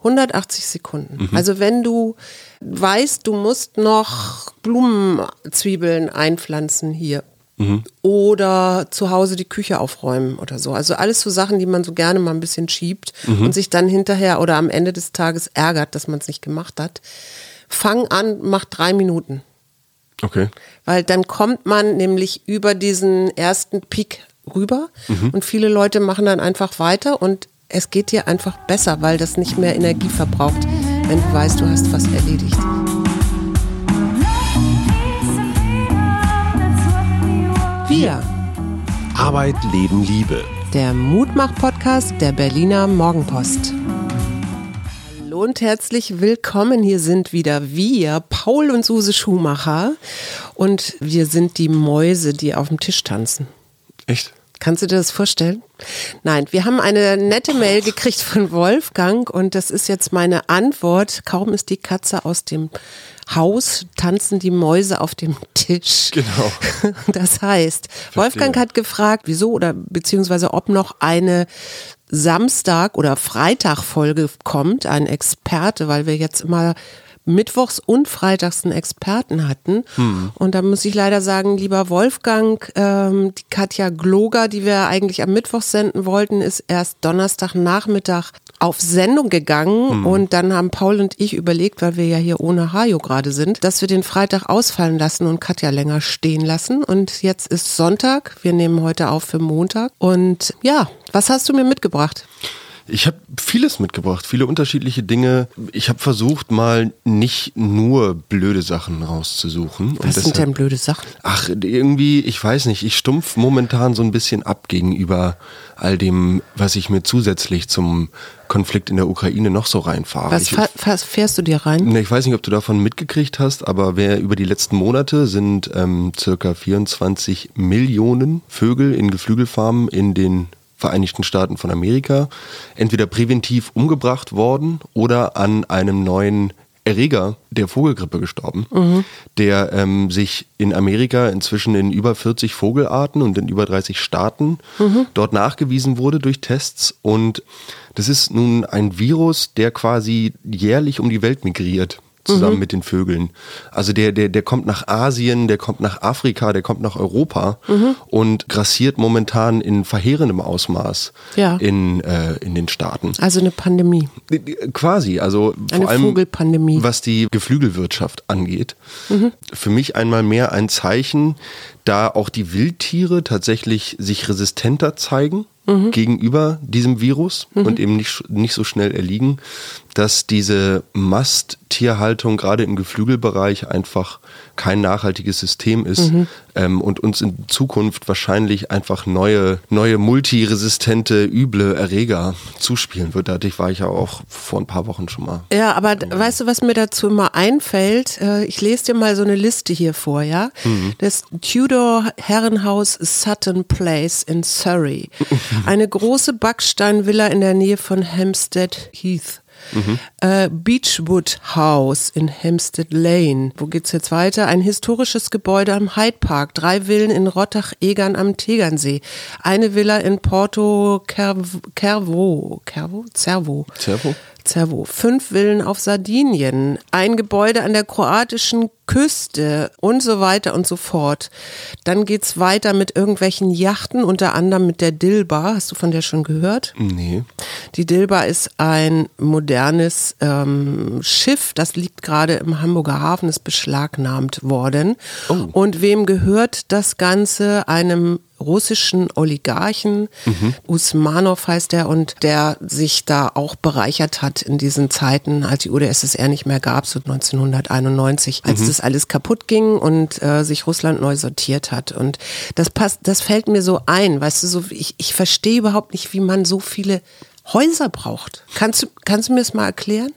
180 Sekunden. Also wenn du weißt, du musst noch Blumenzwiebeln einpflanzen hier oder zu Hause die Küche aufräumen oder so. Also alles so Sachen, die man so gerne mal ein bisschen schiebt und sich dann hinterher oder am Ende des Tages ärgert, dass man es nicht gemacht hat. Fang an, mach drei Minuten. Okay. Weil dann kommt man nämlich über diesen ersten Peak rüber und viele Leute machen dann einfach weiter und es geht dir einfach besser, weil das nicht mehr Energie verbraucht, wenn du weißt, du hast was erledigt. Wir, Arbeit, Leben, Liebe. der Mutmach-Podcast der Berliner Morgenpost. Hallo und herzlich willkommen. Hier sind wieder wir, Paul und Suse Schumacher. Und wir sind die Mäuse, die auf dem Tisch tanzen. Echt? Kannst du dir das vorstellen? Nein, wir haben eine nette Mail gekriegt von Wolfgang und das ist jetzt meine Antwort. Kaum ist die Katze aus dem Haus, tanzen die Mäuse auf dem Tisch. Genau. Das heißt, Wolfgang hat gefragt, wieso oder beziehungsweise ob noch eine Samstag- oder Freitag-Folge kommt, ein Experte, weil wir jetzt immer Mittwochs und Freitags einen Experten hatten. Und da muss ich leider sagen, lieber Wolfgang, ähm, die Katja Gloger, die wir eigentlich am Mittwoch senden wollten, ist erst Donnerstagnachmittag auf Sendung gegangen und dann haben Paul und ich überlegt, weil wir ja hier ohne Hajo gerade sind, dass wir den Freitag ausfallen lassen und Katja länger stehen lassen. Und jetzt ist Sonntag, wir nehmen heute auf für Montag. Und ja, was hast du mir mitgebracht? Ich habe vieles mitgebracht, viele unterschiedliche Dinge. Ich habe versucht, mal nicht nur blöde Sachen rauszusuchen. Was sind denn blöde Sachen? Ach, irgendwie, ich weiß nicht, ich stumpf momentan so ein bisschen ab gegenüber all dem, was ich mir zusätzlich zum Konflikt in der Ukraine noch so reinfahre. Was ich, fa- fährst du dir rein? Ich weiß nicht, ob du davon mitgekriegt hast, aber wer über die letzten Monate sind ähm, circa 24 Millionen Vögel in Geflügelfarmen in den Vereinigten Staaten von Amerika entweder präventiv umgebracht worden oder an einem neuen Erreger der Vogelgrippe gestorben, der ähm, sich in Amerika inzwischen in über 40 Vogelarten und in über 30 Staaten dort nachgewiesen wurde durch Tests. Und das ist nun ein Virus, der quasi jährlich um die Welt migriert zusammen mit den Vögeln. Also der, der, der kommt nach Asien, der kommt nach Afrika, der kommt nach Europa und grassiert momentan in verheerendem Ausmaß Ja. in, äh, in den Staaten. Also eine Pandemie. Quasi, also Eine vor allem Vogelpandemie. was die Geflügelwirtschaft angeht. Für mich einmal mehr ein Zeichen, da auch die Wildtiere tatsächlich sich resistenter zeigen gegenüber diesem Virus und eben nicht, nicht so schnell erliegen, dass diese Masttierhaltung gerade im Geflügelbereich einfach kein nachhaltiges System ist ähm, und uns in Zukunft wahrscheinlich einfach neue, neue multiresistente, üble Erreger zuspielen wird. Dadurch war ich ja auch vor ein paar Wochen schon mal. Ja, aber weißt du, was mir dazu immer einfällt? Äh, Ich lese dir mal so eine Liste hier vor, ja? Das Tudor Herrenhaus Sutton Place in Surrey. Eine große Backsteinvilla in der Nähe von Hampstead Heath. Äh, Beechwood House in Hampstead Lane. Wo geht's jetzt weiter? Ein historisches Gebäude am Hyde Park. Drei Villen in Rottach-Egern am Tegernsee. Eine Villa in Porto Cervo. Cervo. Cervo? Cervo. Cervo? Cervo. Fünf Villen auf Sardinien, ein Gebäude an der kroatischen Küste und so weiter und so fort. Dann geht's weiter mit irgendwelchen Yachten, unter anderem mit der Dilba. Hast du von der schon gehört? Nee. Die Dilba ist ein modernes ähm, Schiff, das liegt gerade im Hamburger Hafen, ist beschlagnahmt worden. Und wem gehört das Ganze? Einem russischen Oligarchen, Usmanov heißt er, und der sich da auch bereichert hat in diesen Zeiten, als die UdSSR nicht mehr gab, so 1991, als das alles kaputt ging und äh, sich Russland neu sortiert hat. Und das passt, das fällt mir so ein, weißt du, so, ich, ich verstehe überhaupt nicht, wie man so viele Häuser braucht. Kannst du, kannst du mir das mal erklären?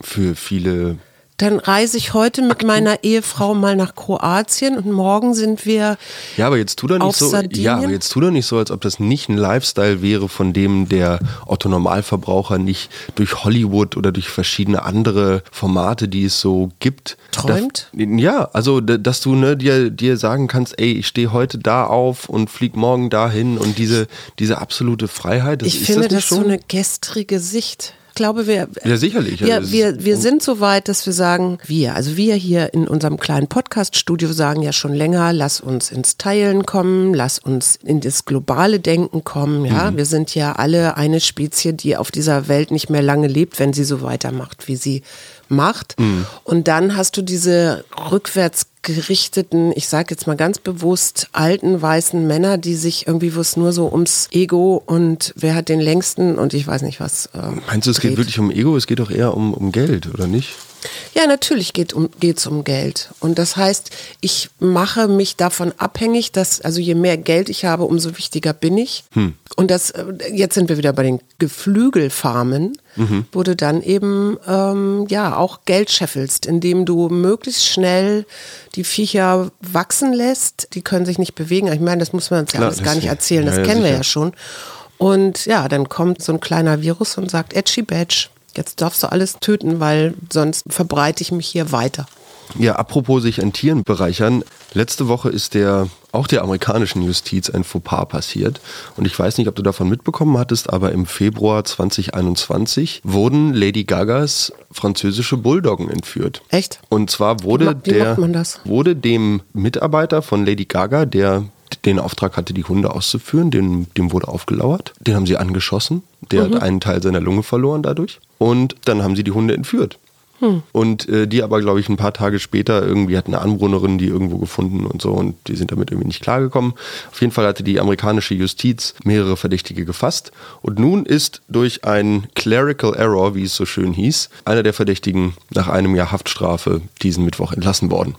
Für viele Dann reise ich heute mit meiner Ehefrau mal nach Kroatien und morgen sind wir Ja, aber jetzt tu doch nicht so. Sardinien? Ja, aber jetzt tu doch nicht so, als ob das nicht ein Lifestyle wäre, von dem der Otto Normalverbraucher nicht durch Hollywood oder durch verschiedene andere Formate, die es so gibt, Träumt? Da, ja, also dass du ne, dir dir sagen kannst, ey, ich stehe heute da auf und flieg morgen dahin und diese diese absolute Freiheit. Das, Ich finde das, das, so eine gestrige Sicht. Ich glaube, wir, ja, sicherlich. Also wir, wir sind so weit, dass wir sagen, wir, also wir hier in unserem kleinen Podcast-Studio sagen ja schon länger, lass uns ins Teilen kommen, lass uns in das globale Denken kommen. Ja, mhm. wir sind ja alle eine Spezie, die auf dieser Welt nicht mehr lange lebt, wenn sie so weitermacht, wie sie macht. Mhm. Und dann hast du diese rückwärts gerichteten, ich sage jetzt mal ganz bewusst, alten weißen Männer, die sich irgendwie, wo es nur so ums Ego und wer hat den längsten und ich weiß nicht was. Äh, Meinst du, es dreht. geht wirklich um Ego? Es geht doch eher um, um Geld, oder nicht? Ja, natürlich geht um, geht's um Geld. Und das heißt, ich mache mich davon abhängig, dass, also je mehr Geld ich habe, umso wichtiger bin ich. Hm. Und das, äh, jetzt sind wir wieder bei den Geflügelfarmen, mhm. wo du dann eben, ähm, ja, auch Geld scheffelst, indem du möglichst schnell die Viecher wachsen lässt. Die können sich nicht bewegen. Ich meine, das muss man uns ja alles gar nicht erzählen. Das ja, ja, kennen sicher. wir ja schon. Und ja, dann kommt so ein kleiner Virus und sagt, Edgy Badge. Jetzt darfst du alles töten, weil sonst verbreite ich mich hier weiter. Ja, apropos sich an Tieren bereichern. Letzte Woche ist der auch der amerikanischen Justiz ein Fauxpas passiert. Und ich weiß nicht, ob du davon mitbekommen hattest, aber im Februar 2021 wurden Lady Gagas französische Bulldoggen entführt. Echt? Und zwar wurde wie, wie der wurde dem Mitarbeiter von Lady Gaga, der den Auftrag hatte, die Hunde auszuführen, dem, dem wurde aufgelauert. Den haben sie angeschossen. Der mhm. hat einen Teil seiner Lunge verloren dadurch. Und dann haben sie die Hunde entführt. Hm. Und äh, die aber, glaube ich, ein paar Tage später irgendwie hat eine Anwohnerin die irgendwo gefunden und so und die sind damit irgendwie nicht klargekommen. Auf jeden Fall hatte die amerikanische Justiz mehrere Verdächtige gefasst und nun ist durch ein Clerical Error, wie es so schön hieß, einer der Verdächtigen nach einem Jahr Haftstrafe diesen Mittwoch entlassen worden.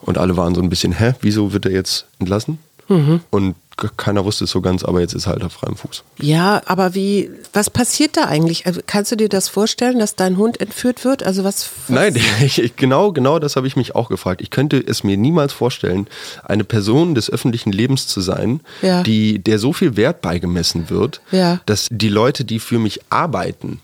Und alle waren so ein bisschen, hä, wieso wird er jetzt entlassen? Mhm. Und keiner wusste es so ganz, aber jetzt ist er halt auf freiem Fuß. Ja, aber wie, was passiert da eigentlich? Also kannst du dir das vorstellen, dass dein Hund entführt wird? Also was? was? Nein, ich, genau, genau das habe ich mich auch gefragt. Ich könnte es mir niemals vorstellen, eine Person des öffentlichen Lebens zu sein, ja. die, der so viel Wert beigemessen wird, ja. dass die Leute, die für mich arbeiten,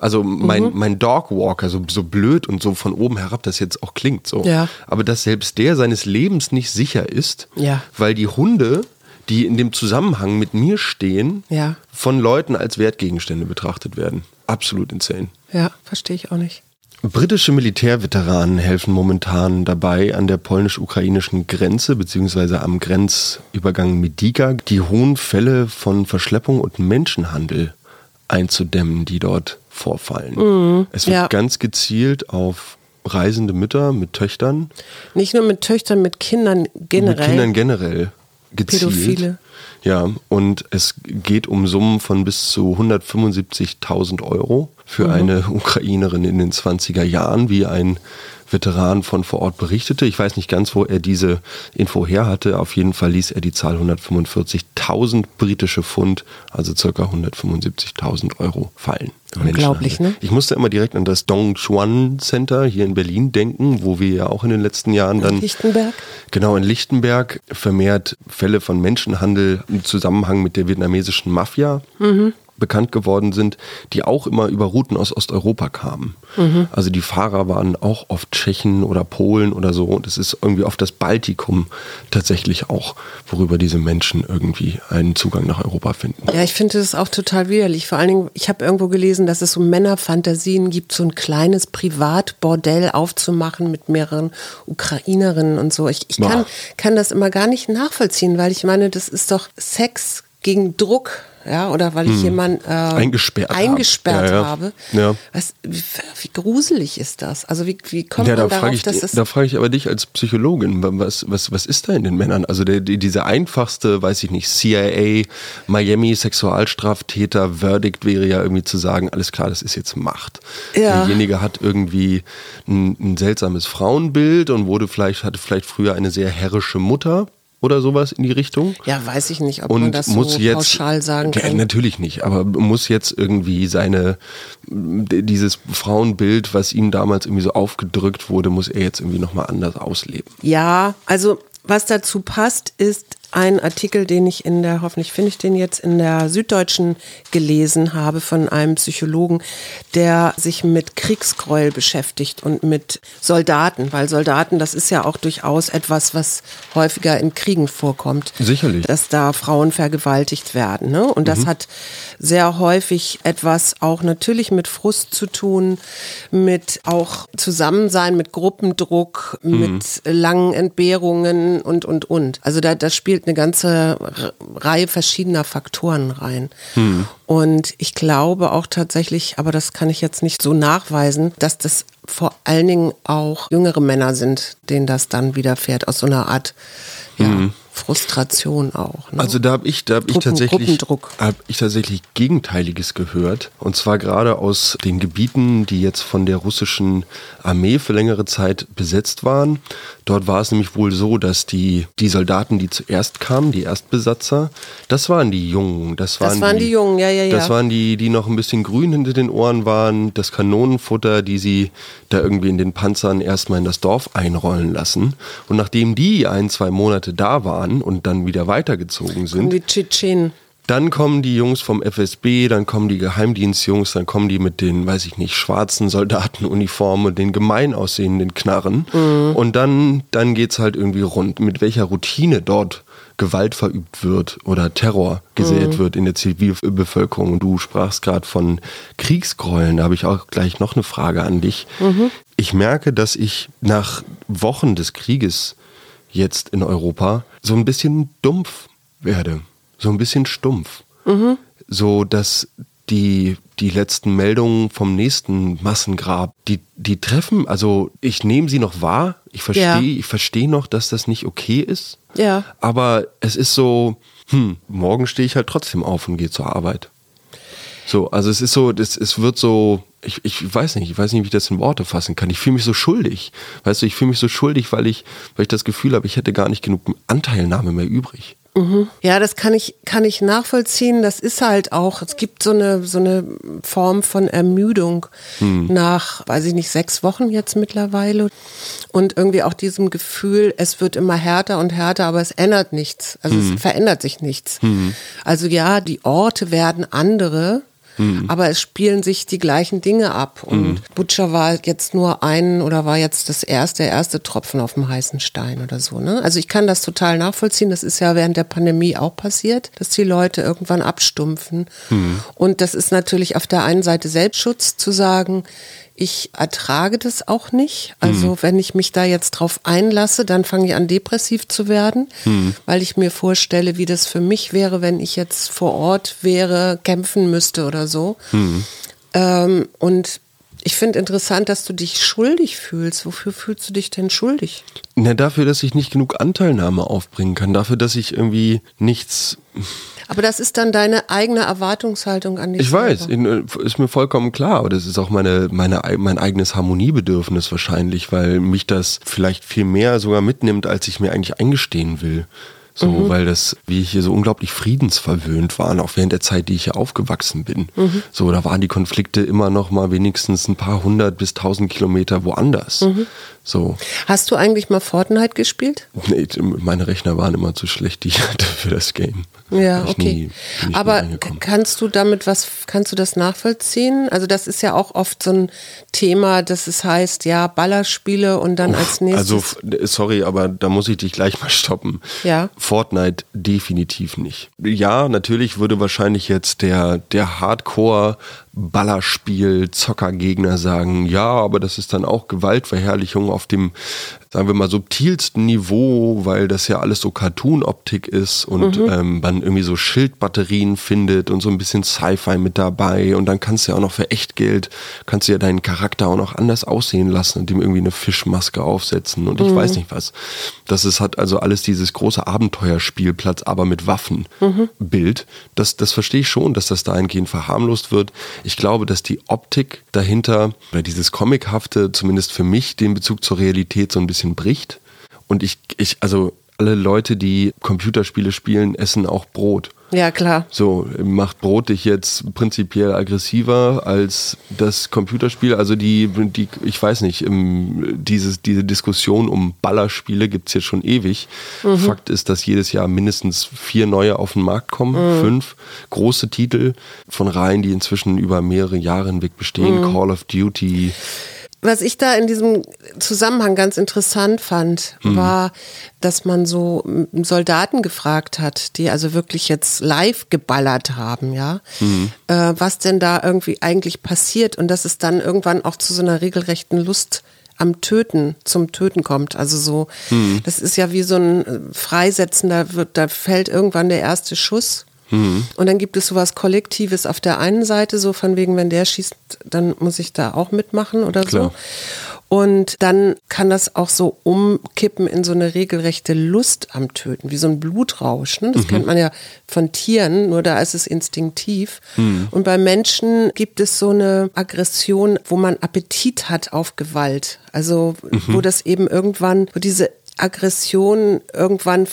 also mein, mhm. mein Dogwalker, so, so blöd und so von oben herab das jetzt auch klingt so. Ja. Aber dass selbst der seines Lebens nicht sicher ist, ja. weil die Hunde, die in dem Zusammenhang mit mir stehen, ja. von Leuten als Wertgegenstände betrachtet werden. Absolut insane. Ja, verstehe ich auch nicht. Britische Militärveteranen helfen momentan dabei, an der polnisch-ukrainischen Grenze beziehungsweise am Grenzübergang Mediga die hohen Fälle von Verschleppung und Menschenhandel einzudämmen, die dort vorfallen. Mhm, es wird ja. ganz gezielt auf reisende Mütter mit Töchtern. Nicht nur mit Töchtern, mit Kindern generell. Mit Kindern generell gezielt. Pädophile. Ja, und es geht um Summen von bis zu 175.000 Euro für mhm. eine Ukrainerin in den 20er Jahren, wie ein Veteran von vor Ort berichtete. Ich weiß nicht ganz, wo er diese Info her hatte. Auf jeden Fall ließ er die Zahl 145.000 britische Pfund, also circa 175.000 Euro fallen. Unglaublich, ne? Ich musste immer direkt an das Dong Chuan Center hier in Berlin denken, wo wir ja auch in den letzten Jahren dann. In Lichtenberg? Genau, in Lichtenberg vermehrt Fälle von Menschenhandel im Zusammenhang mit der vietnamesischen Mafia mhm bekannt geworden sind, die auch immer über Routen aus Osteuropa kamen. Mhm. Also die Fahrer waren auch oft Tschechen oder Polen oder so. Und es ist irgendwie oft das Baltikum tatsächlich auch, worüber diese Menschen irgendwie einen Zugang nach Europa finden. Ja, ich finde das auch total widerlich. Vor allen Dingen, ich habe irgendwo gelesen, dass es so Männerfantasien gibt, so ein kleines Privatbordell aufzumachen mit mehreren Ukrainerinnen und so. Ich, ich kann, kann das immer gar nicht nachvollziehen, weil ich meine, das ist doch Sex gegen Druck ja, oder weil ich hm. jemanden äh, eingesperrt, eingesperrt ja, ja. habe. Ja. Was, wie, wie, gruselig ist das? Also wie, wie kommt ja, da man darauf, ich, dass es... Da frage ich aber dich als Psychologin, was, was, was ist da in den Männern? Also der, die, diese einfachste, weiß ich nicht, CIA, Miami, Sexualstraftäter, Verdict wäre ja irgendwie zu sagen, alles klar, das ist jetzt Macht. Ja. Derjenige hat irgendwie ein, ein seltsames Frauenbild und wurde vielleicht, hatte vielleicht früher eine sehr herrische Mutter oder sowas in die Richtung. Ja, weiß ich nicht, ob und man das muss so jetzt, pauschal sagen kann. Ja, natürlich nicht, aber muss jetzt irgendwie seine, dieses Frauenbild, was ihm damals irgendwie so aufgedrückt wurde, muss er jetzt irgendwie nochmal anders ausleben. Ja, also was dazu passt, ist, einen Artikel, den ich in der, hoffentlich finde ich den jetzt, in der Süddeutschen gelesen habe von einem Psychologen, der sich mit Kriegsgräuel beschäftigt und mit Soldaten, weil Soldaten, das ist ja auch durchaus etwas, was häufiger in Kriegen vorkommt. Sicherlich. Dass da Frauen vergewaltigt werden. Ne? Und das mhm. hat sehr häufig etwas auch natürlich mit Frust zu tun, mit auch Zusammensein, mit Gruppendruck, mhm. mit langen Entbehrungen und, und, und. Also da, da spielt eine ganze Reihe verschiedener Faktoren rein. Mhm. Und ich glaube auch tatsächlich, aber das kann ich jetzt nicht so nachweisen, dass das vor allen Dingen auch jüngere Männer sind, denen das dann widerfährt, aus so einer Art ja, mhm. Frustration auch. Ne? Also da habe ich, da hab ich tatsächlich, habe ich tatsächlich Gegenteiliges gehört. Und zwar gerade aus den Gebieten, die jetzt von der russischen Armee für längere Zeit besetzt waren. Dort war es nämlich wohl so, dass die, die Soldaten, die zuerst kamen, die Erstbesatzer, das waren die Jungen. Das waren, das waren die, die, Jungen, ja, ja, ja. Das waren die, die noch ein bisschen grün hinter den Ohren waren. Das Kanonenfutter, die sie da irgendwie in den Panzern erstmal in das Dorf einrollen lassen. Und nachdem die ein, zwei Monate da waren und dann wieder weitergezogen sind. Die Tschetschenen. Dann kommen die Jungs vom FSB, dann kommen die Geheimdienstjungs, dann kommen die mit den, weiß ich nicht, schwarzen Soldatenuniformen und den gemein aussehenden Knarren. Mhm. Und dann, dann geht's halt irgendwie rund. Mit welcher Routine dort Gewalt verübt wird oder Terror gesät mhm. wird in der Zivilbevölkerung. Und du sprachst gerade von Kriegsgräueln. Da habe ich auch gleich noch eine Frage an dich. Mhm. Ich merke, dass ich nach Wochen des Krieges jetzt in Europa so ein bisschen dumpf werde so ein bisschen stumpf. Mhm. So dass die, die letzten Meldungen vom nächsten Massengrab, die, die treffen, also ich nehme sie noch wahr, ich verstehe, ja. ich verstehe noch, dass das nicht okay ist. Ja. Aber es ist so, hm, morgen stehe ich halt trotzdem auf und gehe zur Arbeit. So, also es ist so, das, es wird so, ich, ich weiß nicht, ich weiß nicht, wie ich das in Worte fassen kann. Ich fühle mich so schuldig. Weißt du, ich fühle mich so schuldig, weil ich, weil ich das Gefühl habe, ich hätte gar nicht genug Anteilnahme mehr übrig. Mhm. Ja, das kann ich, kann ich nachvollziehen. Das ist halt auch, es gibt so eine, so eine Form von Ermüdung mhm. nach, weiß ich nicht, sechs Wochen jetzt mittlerweile. Und irgendwie auch diesem Gefühl, es wird immer härter und härter, aber es ändert nichts. Also mhm. es verändert sich nichts. Mhm. Also ja, die Orte werden andere, Mhm. Aber es spielen sich die gleichen Dinge ab. Und mhm. Butcher war jetzt nur ein oder war jetzt das erste, der erste Tropfen auf dem heißen Stein oder so. Ne? Also ich kann das total nachvollziehen. Das ist ja während der Pandemie auch passiert, dass die Leute irgendwann abstumpfen. Mhm. Und das ist natürlich auf der einen Seite Selbstschutz zu sagen, ich ertrage das auch nicht. Also mhm. wenn ich mich da jetzt drauf einlasse, dann fange ich an depressiv zu werden, mhm. weil ich mir vorstelle, wie das für mich wäre, wenn ich jetzt vor Ort wäre, kämpfen müsste oder so. Mhm. Ähm, und ich finde interessant, dass du dich schuldig fühlst. Wofür fühlst du dich denn schuldig? Na, dafür, dass ich nicht genug Anteilnahme aufbringen kann. Dafür, dass ich irgendwie nichts aber das ist dann deine eigene Erwartungshaltung an dich. Ich selber. weiß, äh, ist mir vollkommen klar. Aber das ist auch meine, meine, mein eigenes Harmoniebedürfnis wahrscheinlich, weil mich das vielleicht viel mehr sogar mitnimmt, als ich mir eigentlich eingestehen will. So, mhm. weil das, wie ich hier so unglaublich friedensverwöhnt waren, auch während der Zeit, die ich hier aufgewachsen bin. Mhm. So, da waren die Konflikte immer noch mal wenigstens ein paar hundert bis tausend Kilometer woanders. Mhm. So. Hast du eigentlich mal Fortnite gespielt? Nee, meine Rechner waren immer zu schlecht, die ich hatte für das Game. Ja, okay. Nie, Aber kannst du damit was, kannst du das nachvollziehen? Also das ist ja auch oft so ein Thema, dass es heißt, ja, Ballerspiele und dann Uff, als nächstes. Also, sorry, aber da muss ich dich gleich mal stoppen. Ja. Fortnite definitiv nicht. Ja, natürlich würde wahrscheinlich jetzt der, der Hardcore Ballerspiel, Zockergegner sagen, ja, aber das ist dann auch Gewaltverherrlichung auf dem sagen wir mal, subtilsten Niveau, weil das ja alles so Cartoon-Optik ist und mhm. ähm, man irgendwie so Schildbatterien findet und so ein bisschen Sci-Fi mit dabei und dann kannst du ja auch noch für Echtgeld, kannst du ja deinen Charakter auch noch anders aussehen lassen und ihm irgendwie eine Fischmaske aufsetzen und ich mhm. weiß nicht was. Das ist, hat also alles dieses große Abenteuerspielplatz, aber mit Waffen mhm. Das, das verstehe ich schon, dass das dahingehend verharmlost wird. Ich glaube, dass die Optik dahinter oder dieses Comichafte zumindest für mich den Bezug zur Realität so ein bisschen bricht. Und ich, ich, also alle Leute, die Computerspiele spielen, essen auch Brot. Ja, klar. So, macht Brot dich jetzt prinzipiell aggressiver als das Computerspiel? Also die, die ich weiß nicht, dieses, diese Diskussion um Ballerspiele gibt es jetzt schon ewig. Mhm. Fakt ist, dass jedes Jahr mindestens vier neue auf den Markt kommen, mhm. fünf große Titel von Reihen, die inzwischen über mehrere Jahre hinweg bestehen. Mhm. Call of Duty, was ich da in diesem Zusammenhang ganz interessant fand, mhm. war, dass man so Soldaten gefragt hat, die also wirklich jetzt live geballert haben, ja, mhm. äh, was denn da irgendwie eigentlich passiert und dass es dann irgendwann auch zu so einer regelrechten Lust am Töten, zum Töten kommt. Also so, mhm. das ist ja wie so ein äh, Freisetzender, wird, da fällt irgendwann der erste Schuss Mhm. Und dann gibt es sowas Kollektives auf der einen Seite, so von wegen, wenn der schießt, dann muss ich da auch mitmachen oder Klar. so. Und dann kann das auch so umkippen in so eine regelrechte Lust am Töten, wie so ein Blutrausch. Ne? Das mhm. kennt man ja von Tieren, nur da ist es instinktiv. Mhm. Und bei Menschen gibt es so eine Aggression, wo man Appetit hat auf Gewalt. Also mhm. wo das eben irgendwann, wo diese Aggression irgendwann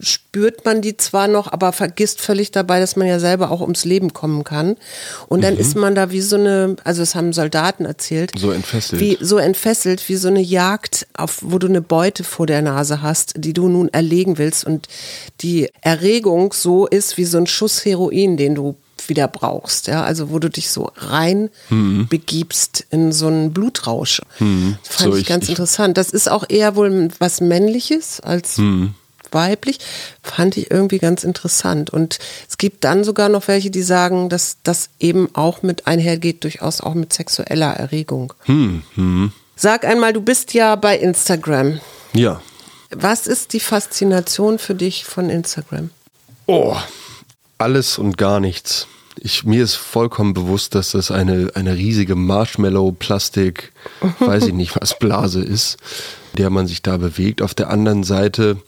spürt man die zwar noch, aber vergisst völlig dabei, dass man ja selber auch ums Leben kommen kann. Und dann mhm. ist man da wie so eine, also es haben Soldaten erzählt. So entfesselt. Wie, so entfesselt, wie so eine Jagd, auf, wo du eine Beute vor der Nase hast, die du nun erlegen willst. Und die Erregung so ist wie so ein Schuss Heroin, den du wieder brauchst, ja, also wo du dich so rein mhm. begibst in so einen Blutrausch. Mhm. Fand so, ich ganz ich, interessant. Das ist auch eher wohl was Männliches als mhm weiblich, fand ich irgendwie ganz interessant. Und es gibt dann sogar noch welche, die sagen, dass das eben auch mit einhergeht, durchaus auch mit sexueller Erregung. Hm, hm. Sag einmal, du bist ja bei Instagram. Ja. Was ist die Faszination für dich von Instagram? Oh, alles und gar nichts. Ich, mir ist vollkommen bewusst, dass das eine, eine riesige Marshmallow-Plastik, weiß ich nicht was, Blase ist, der man sich da bewegt. Auf der anderen Seite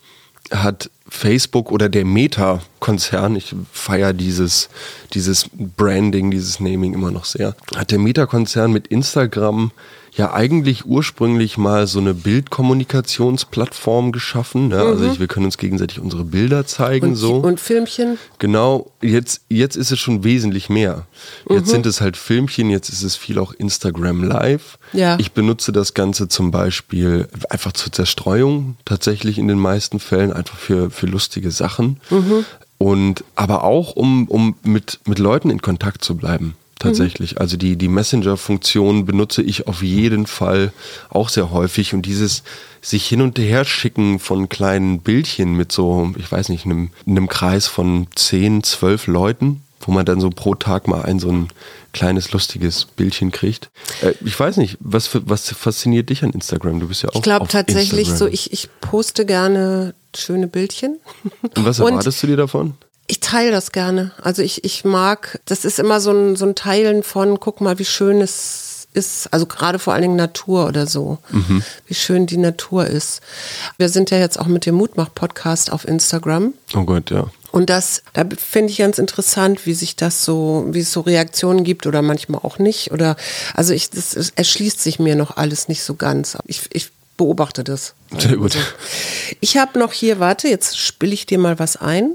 hat Facebook oder der Meta-Konzern, ich feiere dieses, dieses Branding, dieses Naming immer noch sehr, hat der Meta-Konzern mit Instagram ja eigentlich ursprünglich mal so eine Bildkommunikationsplattform geschaffen. Ne? Also mhm. Also ich, wir können uns gegenseitig unsere Bilder zeigen. Und, so. und Filmchen? Genau, jetzt, jetzt ist es schon wesentlich mehr. Jetzt mhm. sind es halt Filmchen, jetzt ist es viel auch Instagram Live. Ja. Ich benutze das Ganze zum Beispiel einfach zur Zerstreuung, tatsächlich in den meisten Fällen, einfach für, für lustige Sachen. Mhm. Und aber auch, um, um mit, mit Leuten in Kontakt zu bleiben tatsächlich. Mhm. Also die, die Messenger-Funktion benutze ich auf jeden Fall auch sehr häufig und dieses sich hin und her schicken von kleinen Bildchen mit so, ich weiß nicht, einem, einem Kreis von 10, 12 Leuten, wo man dann so pro Tag mal ein so ein kleines lustiges Bildchen kriegt. Äh, ich weiß nicht, was, was fasziniert dich an Instagram? Du bist ja auch. Ich glaube tatsächlich Instagram. so, ich, ich poste gerne schöne Bildchen. Und was erwartest und du dir davon? Ich teile das gerne. Also ich, ich mag, das ist immer so ein, so ein Teilen von, guck mal, wie schön es ist, also gerade vor allen Dingen Natur oder so, mhm. wie schön die Natur ist. Wir sind ja jetzt auch mit dem Mutmach-Podcast auf Instagram. Oh Gott, ja. Und das, da finde ich ganz interessant, wie sich das so, wie es so Reaktionen gibt oder manchmal auch nicht. Oder also ich, das, das erschließt sich mir noch alles nicht so ganz. Ich, ich beobachte das. Sehr gut. Also, ich habe noch hier, warte, jetzt spiele ich dir mal was ein.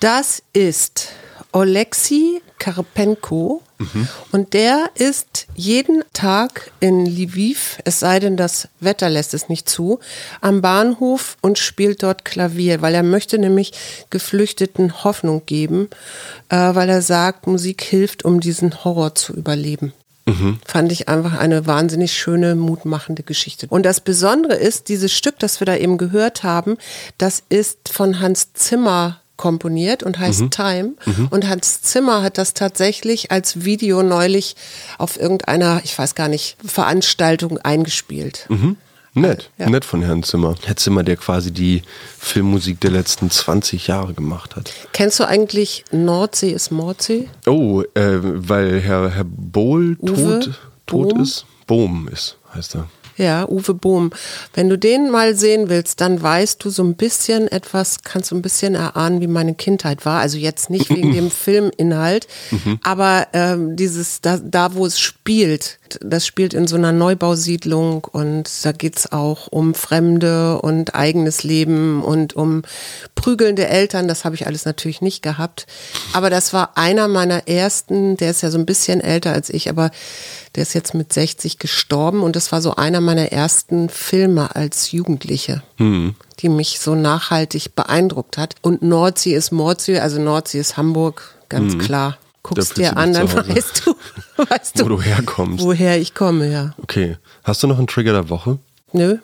Das ist Oleksiy Karpenko mhm. und der ist jeden Tag in Lviv, es sei denn, das Wetter lässt es nicht zu, am Bahnhof und spielt dort Klavier, weil er möchte nämlich Geflüchteten Hoffnung geben, äh, weil er sagt, Musik hilft, um diesen Horror zu überleben. Mhm. Fand ich einfach eine wahnsinnig schöne, mutmachende Geschichte. Und das Besondere ist, dieses Stück, das wir da eben gehört haben, das ist von Hans Zimmer komponiert und heißt mhm. Time. Mhm. Und Hans Zimmer hat das tatsächlich als Video neulich auf irgendeiner, ich weiß gar nicht, Veranstaltung eingespielt. Mhm. Nett, ja. nett von Herrn Zimmer. Herr Zimmer, der quasi die Filmmusik der letzten 20 Jahre gemacht hat. Kennst du eigentlich Nordsee ist Mordsee? Oh, äh, weil Herr, Herr Bohl tot, tot ist? Bohm ist, heißt er. Ja, Uwe Bohm. Wenn du den mal sehen willst, dann weißt du so ein bisschen etwas, kannst du ein bisschen erahnen, wie meine Kindheit war. Also jetzt nicht wegen dem Filminhalt, mhm. aber ähm, dieses, da, da wo es spielt, das spielt in so einer Neubausiedlung und da geht's auch um Fremde und eigenes Leben und um prügelnde Eltern. Das habe ich alles natürlich nicht gehabt. Aber das war einer meiner ersten, der ist ja so ein bisschen älter als ich, aber der ist jetzt mit 60 gestorben und das war so einer meiner ersten Filme als Jugendliche, mhm. die mich so nachhaltig beeindruckt hat. Und Nordsee ist Mordsee, also Nordsee ist Hamburg, ganz mhm. klar. Guckst dir an, dann weißt du, weißt du, wo du herkommst. Woher ich komme, ja. Okay. Hast du noch einen Trigger der Woche? Nö.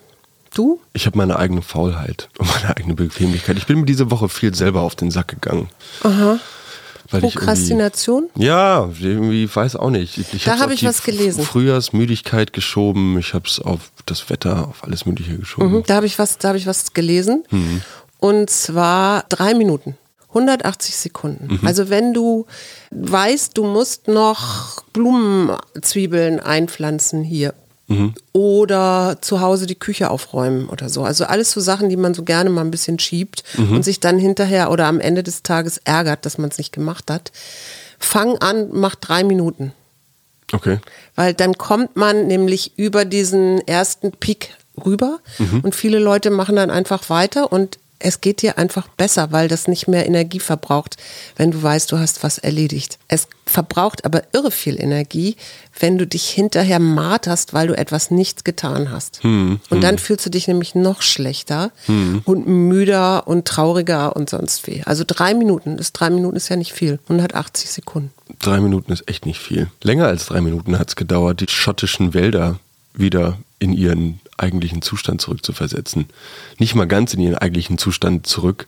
Du? Ich habe meine eigene Faulheit und meine eigene Bequemlichkeit. Ich bin mir diese Woche viel selber auf den Sack gegangen. Aha. Prokrastination? ja, irgendwie weiß auch nicht. Ich da habe ich was gelesen. Frühjahrsmüdigkeit geschoben. Ich habe es auf das Wetter, auf alles Mögliche geschoben. Mhm, da habe ich was, da habe ich was gelesen. Mhm. Und zwar drei Minuten. 180 Sekunden. Mhm. Also wenn du weißt, du musst noch Blumenzwiebeln einpflanzen hier Mhm. Oder zu Hause die Küche aufräumen oder so. Also alles so Sachen, die man so gerne mal ein bisschen schiebt mhm. und sich dann hinterher oder am Ende des Tages ärgert, dass man es nicht gemacht hat. Fang an, mach drei Minuten. Okay. Weil dann kommt man nämlich über diesen ersten Peak rüber mhm. und viele Leute machen dann einfach weiter und es geht dir einfach besser, weil das nicht mehr Energie verbraucht, wenn du weißt, du hast was erledigt. Es verbraucht aber irre viel Energie, wenn du dich hinterher marterst, weil du etwas nicht getan hast. Hm, und dann hm. fühlst du dich nämlich noch schlechter hm. und müder und trauriger und sonst wie. Also drei Minuten, das drei Minuten ist ja nicht viel. 180 Sekunden. Drei Minuten ist echt nicht viel. Länger als drei Minuten hat es gedauert, die schottischen Wälder wieder in ihren eigentlichen Zustand zurückzuversetzen. Nicht mal ganz in ihren eigentlichen Zustand zurück,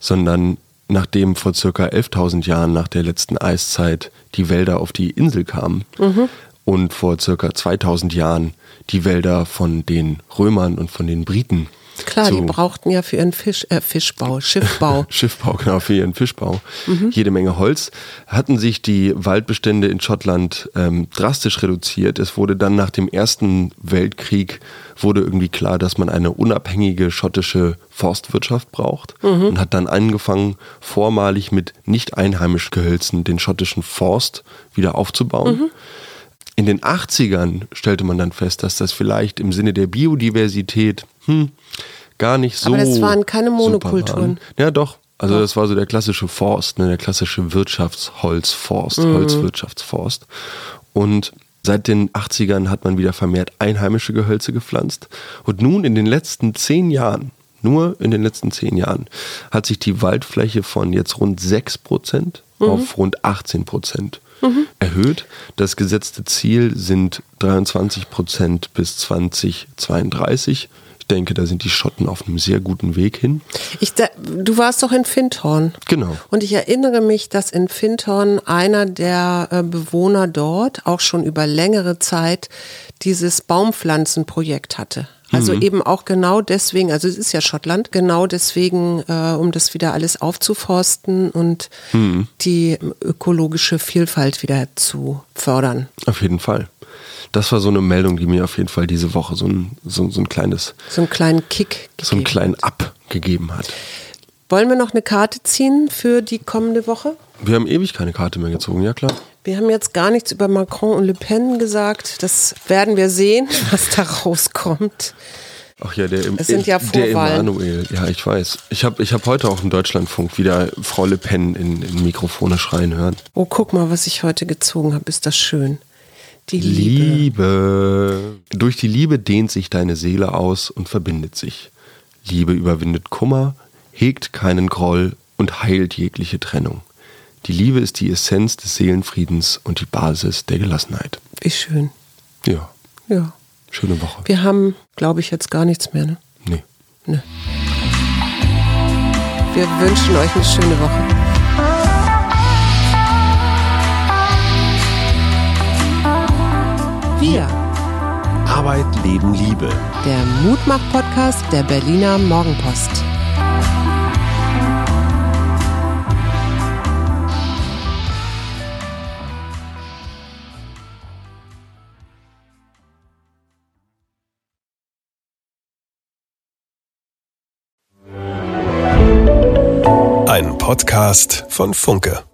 sondern nachdem vor circa 11.000 Jahren nach der letzten Eiszeit die Wälder auf die Insel kamen mhm. und vor circa 2000 Jahren die Wälder von den Römern und von den Briten Klar, so. die brauchten ja für ihren Fisch, äh, Fischbau, Schiffbau. Schiffbau, genau, für ihren Fischbau. Mhm. Jede Menge Holz. Hatten sich die Waldbestände in Schottland ähm, drastisch reduziert. Es wurde dann nach dem Ersten Weltkrieg wurde irgendwie klar, dass man eine unabhängige schottische Forstwirtschaft braucht mhm. und hat dann angefangen, vormalig mit nicht einheimisch Gehölzen den schottischen Forst wieder aufzubauen. Mhm. In den 80ern stellte man dann fest, dass das vielleicht im Sinne der Biodiversität hm, gar nicht so. Aber das waren keine Monokulturen. Ja, doch. Also das war so der klassische Forst, ne, der klassische Wirtschaftsholzforst, mhm. Holzwirtschaftsforst. Und seit den 80ern hat man wieder vermehrt einheimische Gehölze gepflanzt. Und nun in den letzten zehn Jahren, nur in den letzten zehn Jahren, hat sich die Waldfläche von jetzt rund 6 Prozent mhm. auf rund 18 Prozent mhm. erhöht. Das gesetzte Ziel sind 23 Prozent bis 2032. Ich denke, da sind die Schotten auf einem sehr guten Weg hin. Ich, du warst doch in Findhorn. Genau. Und ich erinnere mich, dass in Findhorn einer der äh, Bewohner dort auch schon über längere Zeit dieses Baumpflanzenprojekt hatte. Also mhm. eben auch genau deswegen, also es ist ja Schottland, genau deswegen, äh, um das wieder alles aufzuforsten und mhm. die ökologische Vielfalt wieder zu fördern. Auf jeden Fall. Das war so eine Meldung, die mir auf jeden Fall diese Woche so ein, so, so ein kleines. So einen kleinen Kick. So einen kleinen Up gegeben hat. Wollen wir noch eine Karte ziehen für die kommende Woche? Wir haben ewig keine Karte mehr gezogen, ja klar. Wir haben jetzt gar nichts über Macron und Le Pen gesagt. Das werden wir sehen, was da rauskommt. Ach ja, der, es sind ja der Emanuel. Ja, ich weiß. Ich habe ich hab heute auch im Deutschlandfunk wieder Frau Le Pen in, in Mikrofone schreien hören. Oh, guck mal, was ich heute gezogen habe. Ist das schön. Die Liebe. Liebe. Durch die Liebe dehnt sich deine Seele aus und verbindet sich. Liebe überwindet Kummer, hegt keinen Groll und heilt jegliche Trennung. Die Liebe ist die Essenz des Seelenfriedens und die Basis der Gelassenheit. Wie schön. Ja. Ja. Schöne Woche. Wir haben, glaube ich, jetzt gar nichts mehr, ne? Nee. Nee. Wir wünschen euch eine schöne Woche. Wir. Arbeit, Leben, Liebe. Der Mutmach-Podcast der Berliner Morgenpost. Podcast von Funke.